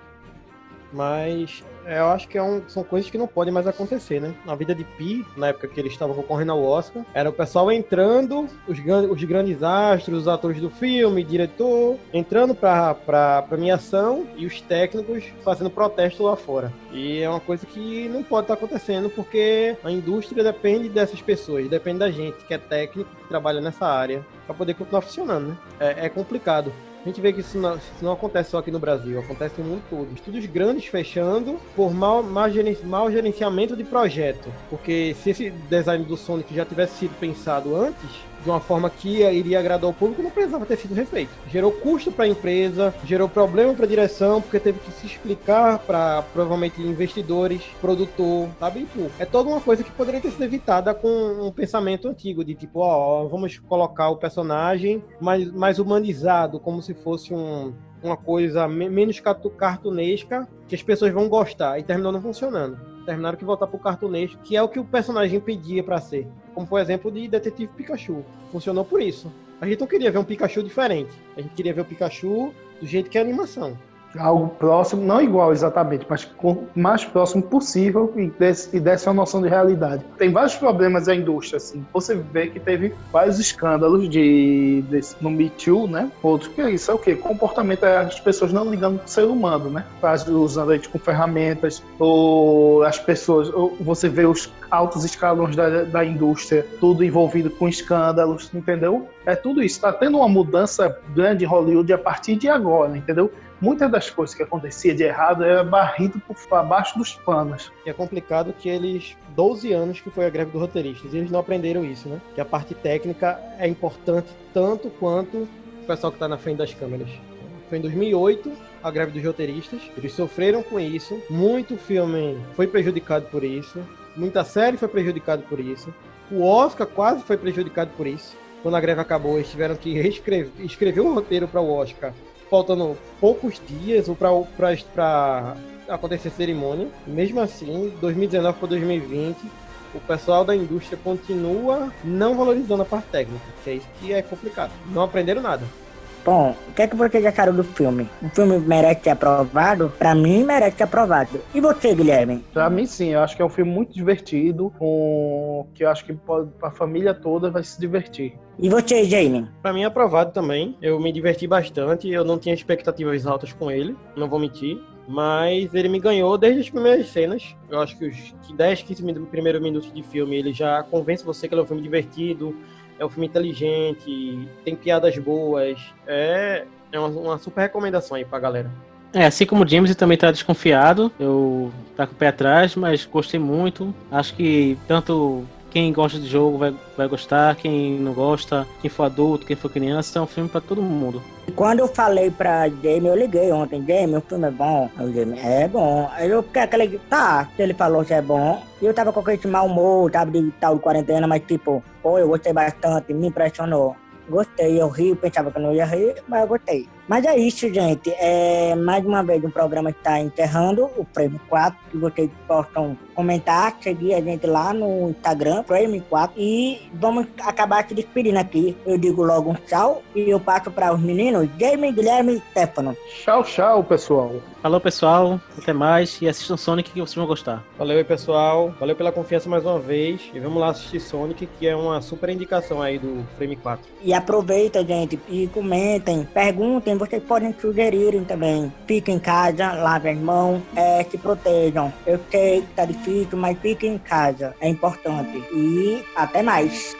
mas eu acho que é um, são coisas que não podem mais acontecer, né? Na vida de Pi, na época que eles estavam concorrendo ao Oscar, era o pessoal entrando, os, os grandes astros, os atores do filme, diretor, entrando pra, pra premiação e os técnicos fazendo protesto lá fora. E é uma coisa que não pode estar acontecendo porque a indústria depende dessas pessoas, depende da gente que é técnico, que trabalha nessa área, para poder continuar funcionando, né? é, é complicado. A gente vê que isso não, isso não, acontece só aqui no Brasil, acontece no mundo todo. Estúdios grandes fechando por mau, mau, gerenciamento de projeto. Porque se esse design do Sonic já tivesse sido pensado antes, de uma forma que iria agradar o público, não precisava ter sido refeito. Gerou custo para a empresa, gerou problema para a direção, porque teve que se explicar para provavelmente investidores, produtor, sabe? É toda uma coisa que poderia ter sido evitada com um pensamento antigo de tipo, ó, vamos colocar o personagem mais, mais humanizado, como se fosse um, uma coisa menos cartunesca que as pessoas vão gostar e terminou não funcionando. Terminaram que voltar pro cartunesco, que é o que o personagem pedia para ser. Como por exemplo de Detetive Pikachu. Funcionou por isso. A gente não queria ver um Pikachu diferente. A gente queria ver o Pikachu do jeito que é a animação algo próximo, não igual exatamente, mas o mais próximo possível e desse, e desse uma noção de realidade. Tem vários problemas na indústria, assim. Você vê que teve vários escândalos de, de no Me Too, né? Outro que é isso é o quê? Comportamento é as pessoas não ligando pro ser humano, né? Usando a gente com ferramentas, ou as pessoas, ou você vê os altos escalões da, da indústria, tudo envolvido com escândalos, entendeu? É tudo isso. Está tendo uma mudança grande em Hollywood a partir de agora, entendeu? muitas das coisas que acontecia de errado era barrido por abaixo dos panos. E é complicado que eles, 12 anos que foi a greve dos roteiristas, e eles não aprenderam isso, né? Que a parte técnica é importante tanto quanto o pessoal que está na frente das câmeras. Foi em 2008 a greve dos roteiristas. Eles sofreram com isso. Muito filme foi prejudicado por isso. Muita série foi prejudicado por isso. O Oscar quase foi prejudicado por isso. Quando a greve acabou, eles tiveram que escrever um roteiro para o Oscar faltando poucos dias para acontecer cerimônia. Mesmo assim, 2019 para 2020, o pessoal da indústria continua não valorizando a parte técnica, que é isso que é complicado. Não aprenderam nada. Bom, o que é que você já acharam do filme? O filme merece ser aprovado? Pra mim, merece ser aprovado. E você, Guilherme? Pra mim, sim. Eu acho que é um filme muito divertido, com... que eu acho que pode... a família toda vai se divertir. E você, Jamie? Pra mim, é aprovado também. Eu me diverti bastante. Eu não tinha expectativas altas com ele, não vou mentir. Mas ele me ganhou desde as primeiras cenas. Eu acho que os 10, 15 primeiros minutos de filme ele já convence você que ele é um filme divertido, é um filme inteligente, tem piadas boas. É, é uma, uma super recomendação aí pra galera. É, assim como o James, também tá desconfiado. Eu tá com o pé atrás, mas gostei muito. Acho que tanto quem gosta de jogo vai, vai gostar, quem não gosta, quem for adulto, quem for criança, é um filme pra todo mundo. Quando eu falei pra Jamie, eu liguei ontem, Jamie, o filme é bom. Aí Jamie, é bom. Aí eu fiquei aquele, tá, ele falou que é bom. E eu tava com aquele mau humor, tava de tal de quarentena, mas tipo, pô, eu gostei bastante, me impressionou. Gostei, eu ri, pensava que eu não ia rir, mas eu gostei. Mas é isso, gente. É, mais uma vez, um programa está encerrando, o Prêmio 4, que vocês possam comentar, seguir a gente lá no Instagram, Prêmio 4, e vamos acabar se despedindo aqui. Eu digo logo um tchau e eu passo para os meninos, Jamie, Guilherme e Stefano. Tchau, tchau, pessoal. Falou, pessoal. Até mais. E assistam Sonic que vocês vão gostar. Valeu aí, pessoal. Valeu pela confiança mais uma vez. E vamos lá assistir Sonic, que é uma super indicação aí do Frame 4. E aproveita, gente, e comentem, perguntem, vocês podem sugerirem também. Fiquem em casa, lavem as mãos, é, se protejam. Eu sei que tá difícil, mas fiquem em casa. É importante. E até mais.